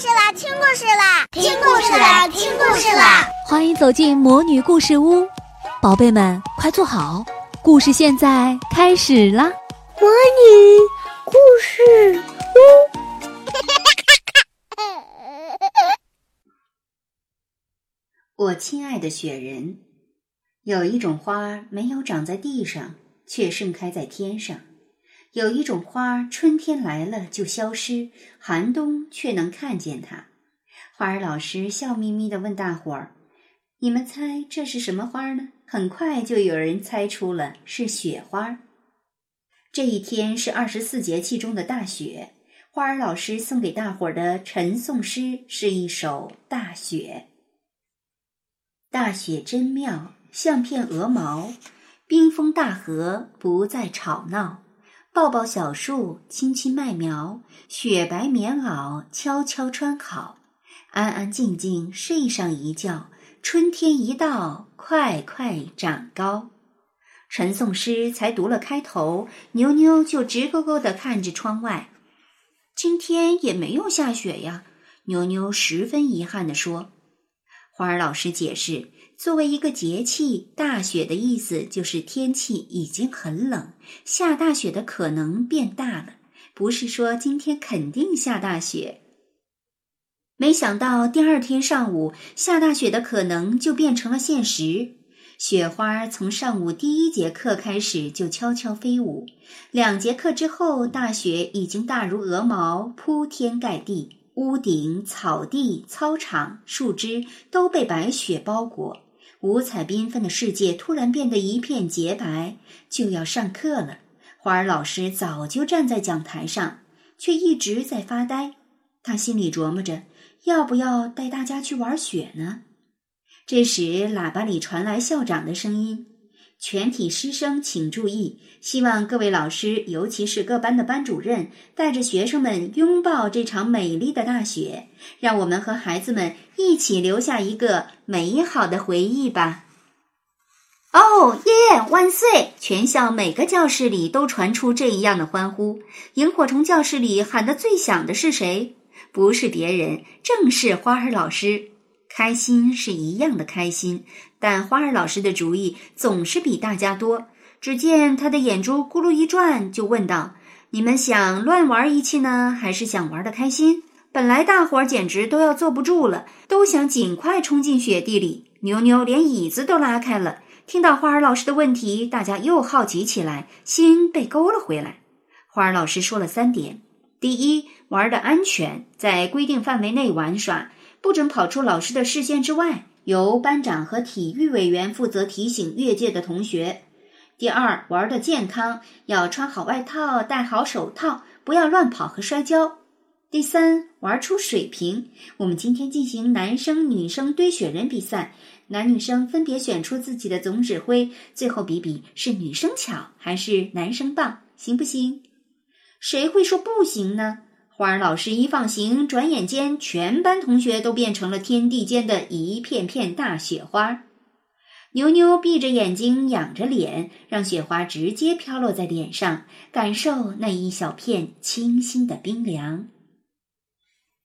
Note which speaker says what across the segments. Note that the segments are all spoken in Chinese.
Speaker 1: 事啦，听故事啦，听故事啦，听故事啦！
Speaker 2: 欢迎走进魔女故事屋，宝贝们快坐好，故事现在开始啦！
Speaker 3: 魔女故事屋，
Speaker 4: 我亲爱的雪人，有一种花没有长在地上，却盛开在天上。有一种花，春天来了就消失，寒冬却能看见它。花儿老师笑眯眯地问大伙儿：“你们猜这是什么花呢？”很快就有人猜出了，是雪花。这一天是二十四节气中的大雪。花儿老师送给大伙儿的晨诵诗是一首《大雪》。大雪真妙，像片鹅毛，冰封大河不再吵闹。抱抱小树，亲亲麦苗，雪白棉袄悄悄穿好，安安静静睡上一觉。春天一到，快快长高。陈颂诗才读了开头，牛牛就直勾勾地看着窗外。今天也没有下雪呀，牛牛十分遗憾地说。花儿老师解释。作为一个节气，大雪的意思就是天气已经很冷，下大雪的可能变大了。不是说今天肯定下大雪。没想到第二天上午下大雪的可能就变成了现实。雪花从上午第一节课开始就悄悄飞舞，两节课之后，大雪已经大如鹅毛，铺天盖地，屋顶、草地、操场、树枝都被白雪包裹。五彩缤纷的世界突然变得一片洁白，就要上课了。花儿老师早就站在讲台上，却一直在发呆。他心里琢磨着，要不要带大家去玩雪呢？这时，喇叭里传来校长的声音。全体师生请注意！希望各位老师，尤其是各班的班主任，带着学生们拥抱这场美丽的大雪，让我们和孩子们一起留下一个美好的回忆吧！哦耶！万岁！全校每个教室里都传出这样的欢呼。萤火虫教室里喊得最响的是谁？不是别人，正是花儿老师。开心是一样的开心，但花儿老师的主意总是比大家多。只见他的眼珠咕噜一转，就问道：“你们想乱玩一气呢，还是想玩的开心？”本来大伙儿简直都要坐不住了，都想尽快冲进雪地里。牛牛连椅子都拉开了。听到花儿老师的问题，大家又好奇起来，心被勾了回来。花儿老师说了三点：第一，玩的安全，在规定范围内玩耍。不准跑出老师的视线之外，由班长和体育委员负责提醒越界的同学。第二，玩的健康，要穿好外套，戴好手套，不要乱跑和摔跤。第三，玩出水平。我们今天进行男生女生堆雪人比赛，男女生分别选出自己的总指挥，最后比比是女生巧还是男生棒，行不行？谁会说不行呢？花儿老师一放行，转眼间全班同学都变成了天地间的一片片大雪花。牛牛闭着眼睛，仰着脸，让雪花直接飘落在脸上，感受那一小片清新的冰凉。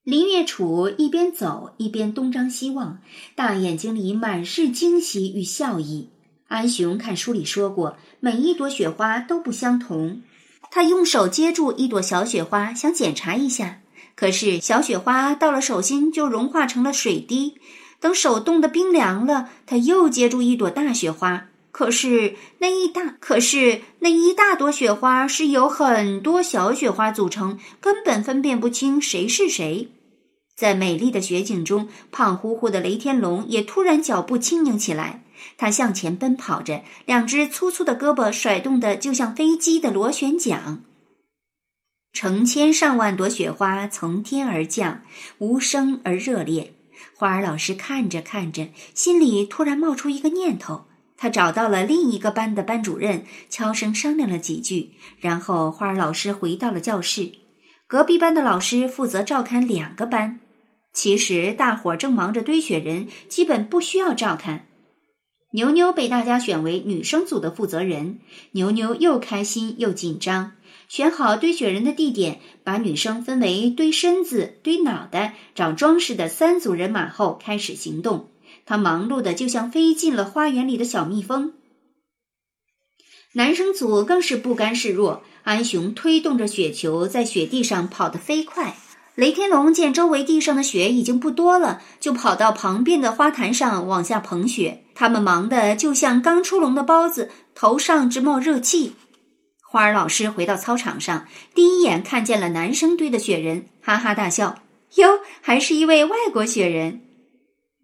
Speaker 4: 林月楚一边走一边东张西望，大眼睛里满是惊喜与笑意。安雄看书里说过，每一朵雪花都不相同。他用手接住一朵小雪花，想检查一下，可是小雪花到了手心就融化成了水滴。等手冻得冰凉了，他又接住一朵大雪花，可是那一大，可是那一大朵雪花是由很多小雪花组成，根本分辨不清谁是谁。在美丽的雪景中，胖乎乎的雷天龙也突然脚步轻盈起来。他向前奔跑着，两只粗粗的胳膊甩动的就像飞机的螺旋桨。成千上万朵雪花从天而降，无声而热烈。花儿老师看着看着，心里突然冒出一个念头。他找到了另一个班的班主任，悄声商量了几句，然后花儿老师回到了教室。隔壁班的老师负责照看两个班。其实大伙儿正忙着堆雪人，基本不需要照看。牛牛被大家选为女生组的负责人，牛牛又开心又紧张。选好堆雪人的地点，把女生分为堆身子、堆脑袋、找装饰的三组人马后，开始行动。他忙碌的就像飞进了花园里的小蜜蜂。男生组更是不甘示弱，安雄推动着雪球在雪地上跑得飞快。雷天龙见周围地上的雪已经不多了，就跑到旁边的花坛上往下捧雪。他们忙得就像刚出笼的包子，头上直冒热气。花儿老师回到操场上，第一眼看见了男生堆的雪人，哈哈大笑：“哟，还是一位外国雪人。”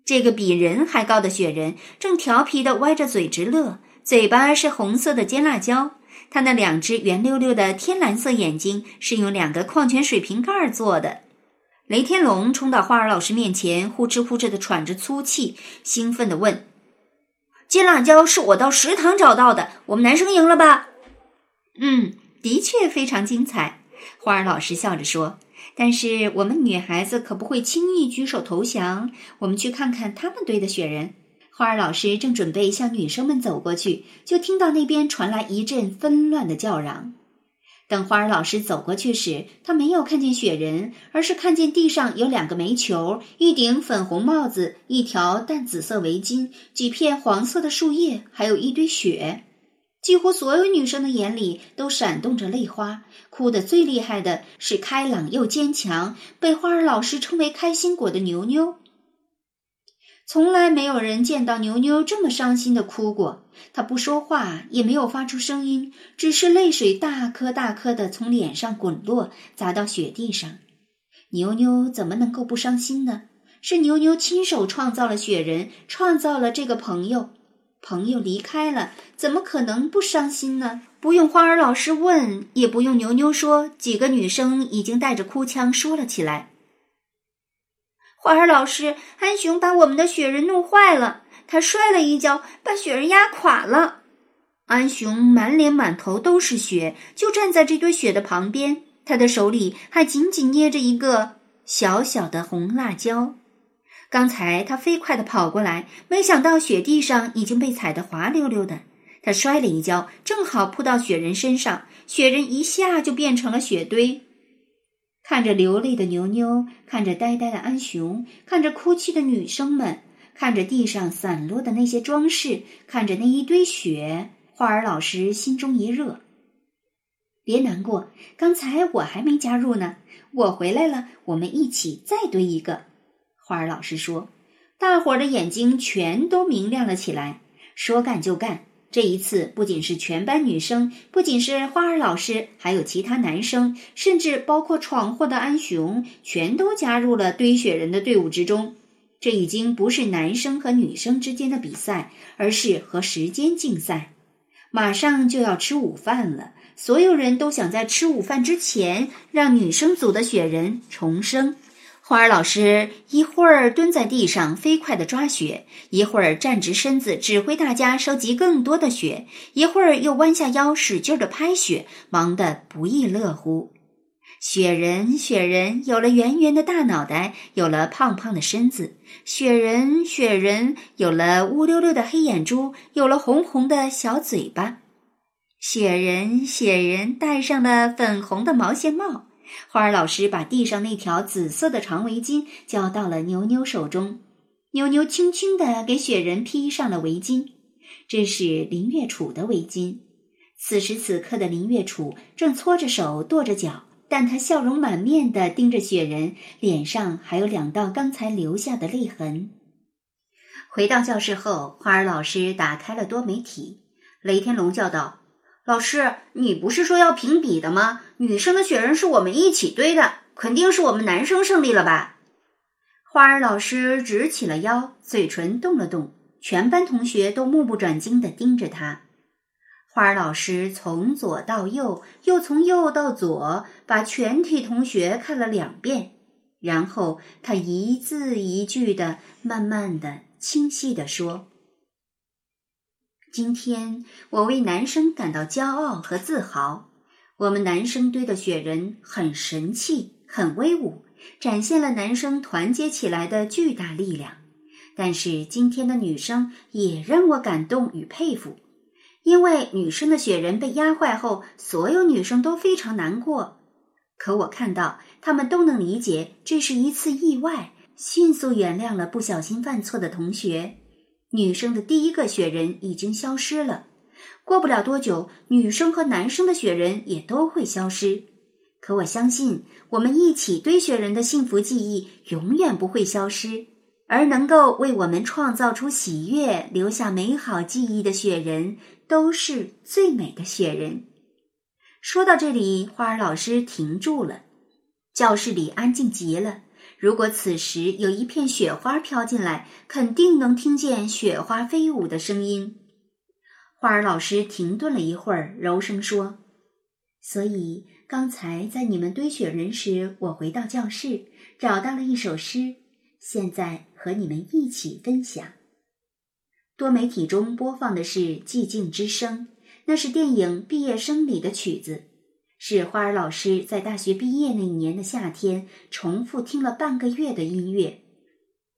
Speaker 4: 这个比人还高的雪人正调皮地歪着嘴直乐，嘴巴是红色的尖辣椒。他那两只圆溜溜的天蓝色眼睛是用两个矿泉水瓶盖做的。雷天龙冲到花儿老师面前，呼哧呼哧的喘着粗气，兴奋地问：“金辣椒是我到食堂找到的，我们男生赢了吧？”“嗯，的确非常精彩。”花儿老师笑着说。但是我们女孩子可不会轻易举手投降。我们去看看他们堆的雪人。花儿老师正准备向女生们走过去，就听到那边传来一阵纷乱的叫嚷。等花儿老师走过去时，他没有看见雪人，而是看见地上有两个煤球、一顶粉红帽子、一条淡紫色围巾、几片黄色的树叶，还有一堆雪。几乎所有女生的眼里都闪动着泪花，哭得最厉害的是开朗又坚强，被花儿老师称为“开心果”的牛牛。从来没有人见到牛牛这么伤心的哭过。他不说话，也没有发出声音，只是泪水大颗大颗的从脸上滚落，砸到雪地上。牛牛怎么能够不伤心呢？是牛牛亲手创造了雪人，创造了这个朋友。朋友离开了，怎么可能不伤心呢？不用花儿老师问，也不用牛牛说，几个女生已经带着哭腔说了起来。花儿老师，安雄把我们的雪人弄坏了，他摔了一跤，把雪人压垮了。安雄满脸满头都是雪，就站在这堆雪的旁边，他的手里还紧紧捏着一个小小的红辣椒。刚才他飞快地跑过来，没想到雪地上已经被踩得滑溜溜的。他摔了一跤，正好扑到雪人身上，雪人一下就变成了雪堆。看着流泪的牛牛，看着呆呆的安雄，看着哭泣的女生们，看着地上散落的那些装饰，看着那一堆雪，花儿老师心中一热。别难过，刚才我还没加入呢，我回来了，我们一起再堆一个。花儿老师说：“大伙儿的眼睛全都明亮了起来。说干就干，这一次不仅是全班女生，不仅是花儿老师，还有其他男生，甚至包括闯祸的安雄，全都加入了堆雪人的队伍之中。这已经不是男生和女生之间的比赛，而是和时间竞赛。马上就要吃午饭了，所有人都想在吃午饭之前让女生组的雪人重生。”花儿老师一会儿蹲在地上飞快地抓雪，一会儿站直身子指挥大家收集更多的雪，一会儿又弯下腰使劲地拍雪，忙得不亦乐乎。雪人，雪人有了圆圆的大脑袋，有了胖胖的身子；雪人，雪人有了乌溜溜的黑眼珠，有了红红的小嘴巴；雪人，雪人戴上了粉红的毛线帽。花儿老师把地上那条紫色的长围巾交到了牛牛手中，牛牛轻轻地给雪人披上了围巾。这是林月楚的围巾。此时此刻的林月楚正搓着手跺着脚，但他笑容满面地盯着雪人，脸上还有两道刚才留下的泪痕。回到教室后，花儿老师打开了多媒体，雷天龙叫道。老师，你不是说要评比的吗？女生的雪人是我们一起堆的，肯定是我们男生胜利了吧？花儿老师直起了腰，嘴唇动了动，全班同学都目不转睛地盯着他。花儿老师从左到右，又从右到左，把全体同学看了两遍，然后他一字一句的、慢慢的、清晰的说。今天我为男生感到骄傲和自豪。我们男生堆的雪人很神气，很威武，展现了男生团结起来的巨大力量。但是今天的女生也让我感动与佩服。因为女生的雪人被压坏后，所有女生都非常难过。可我看到他们都能理解这是一次意外，迅速原谅了不小心犯错的同学。女生的第一个雪人已经消失了，过不了多久，女生和男生的雪人也都会消失。可我相信，我们一起堆雪人的幸福记忆永远不会消失。而能够为我们创造出喜悦、留下美好记忆的雪人，都是最美的雪人。说到这里，花儿老师停住了。教室里安静极了。如果此时有一片雪花飘进来，肯定能听见雪花飞舞的声音。花儿老师停顿了一会儿，柔声说：“所以刚才在你们堆雪人时，我回到教室，找到了一首诗。”现在和你们一起分享。多媒体中播放的是《寂静之声》，那是电影《毕业生》里的曲子，是花儿老师在大学毕业那一年的夏天重复听了半个月的音乐。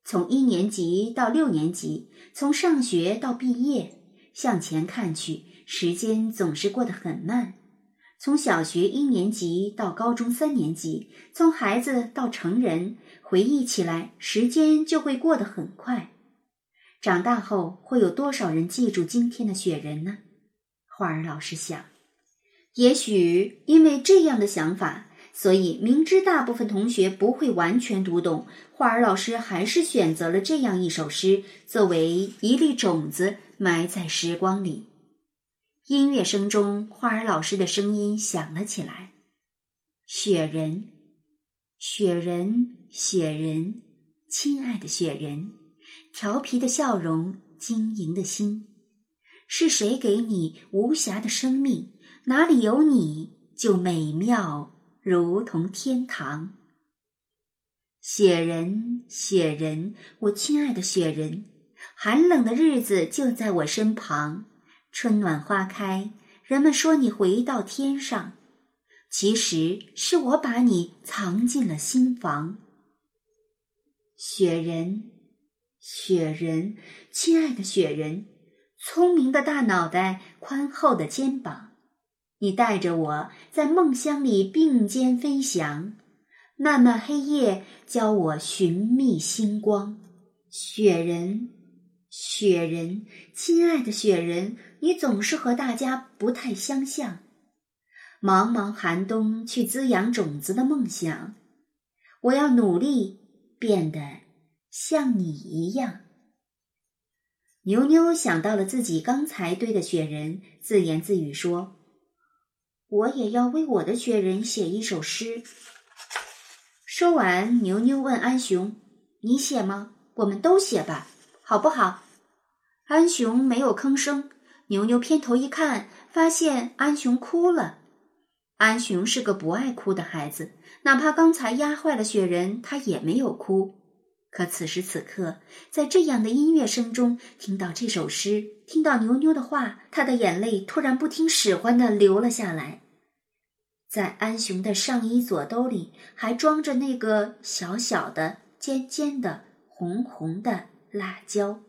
Speaker 4: 从一年级到六年级，从上学到毕业，向前看去，时间总是过得很慢。从小学一年级到高中三年级，从孩子到成人。回忆起来，时间就会过得很快。长大后，会有多少人记住今天的雪人呢？花儿老师想，也许因为这样的想法，所以明知大部分同学不会完全读懂，花儿老师还是选择了这样一首诗，作为一粒种子埋在时光里。音乐声中，花儿老师的声音响了起来：“雪人。”雪人，雪人，亲爱的雪人，调皮的笑容，晶莹的心，是谁给你无瑕的生命？哪里有你就美妙，如同天堂。雪人，雪人，我亲爱的雪人，寒冷的日子就在我身旁，春暖花开，人们说你回到天上。其实是我把你藏进了心房，雪人，雪人，亲爱的雪人，聪明的大脑袋，宽厚的肩膀，你带着我在梦乡里并肩飞翔，漫漫黑夜教我寻觅星光。雪人，雪人，亲爱的雪人，你总是和大家不太相像。茫茫寒冬，去滋养种子的梦想。我要努力变得像你一样。牛牛想到了自己刚才堆的雪人，自言自语说：“我也要为我的雪人写一首诗。”说完，牛牛问安雄：“你写吗？我们都写吧，好不好？”安雄没有吭声。牛牛偏头一看，发现安雄哭了。安雄是个不爱哭的孩子，哪怕刚才压坏了雪人，他也没有哭。可此时此刻，在这样的音乐声中，听到这首诗，听到牛牛的话，他的眼泪突然不听使唤的流了下来。在安雄的上衣左兜里，还装着那个小小的、尖尖的、红红的辣椒。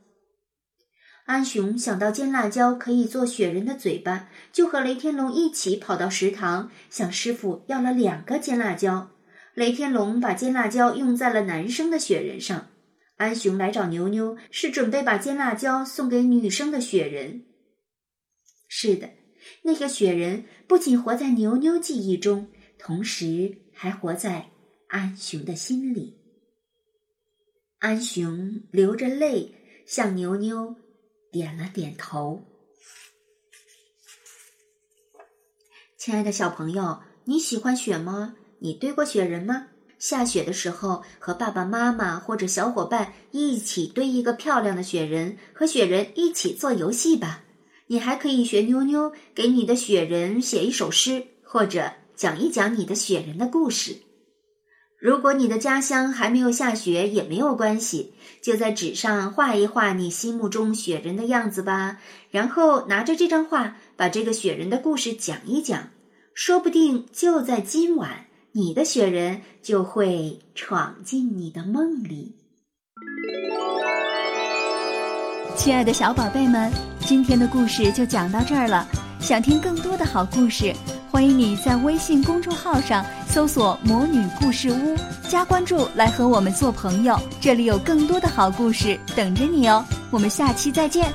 Speaker 4: 安雄想到尖辣椒可以做雪人的嘴巴，就和雷天龙一起跑到食堂，向师傅要了两个尖辣椒。雷天龙把尖辣椒用在了男生的雪人上，安雄来找牛牛，是准备把尖辣椒送给女生的雪人。是的，那个雪人不仅活在牛牛记忆中，同时还活在安雄的心里。安雄流着泪向牛牛。点了点头。亲爱的小朋友，你喜欢雪吗？你堆过雪人吗？下雪的时候，和爸爸妈妈或者小伙伴一起堆一个漂亮的雪人，和雪人一起做游戏吧。你还可以学妞妞，给你的雪人写一首诗，或者讲一讲你的雪人的故事。如果你的家乡还没有下雪，也没有关系，就在纸上画一画你心目中雪人的样子吧。然后拿着这张画，把这个雪人的故事讲一讲，说不定就在今晚，你的雪人就会闯进你的梦里。亲爱的小宝贝们，今天的故事就讲到这儿了。想听更多的好故事，欢迎你在微信公众号上搜索“魔女故事屋”，加关注来和我们做朋友。这里有更多的好故事等着你哦。我们下期再见。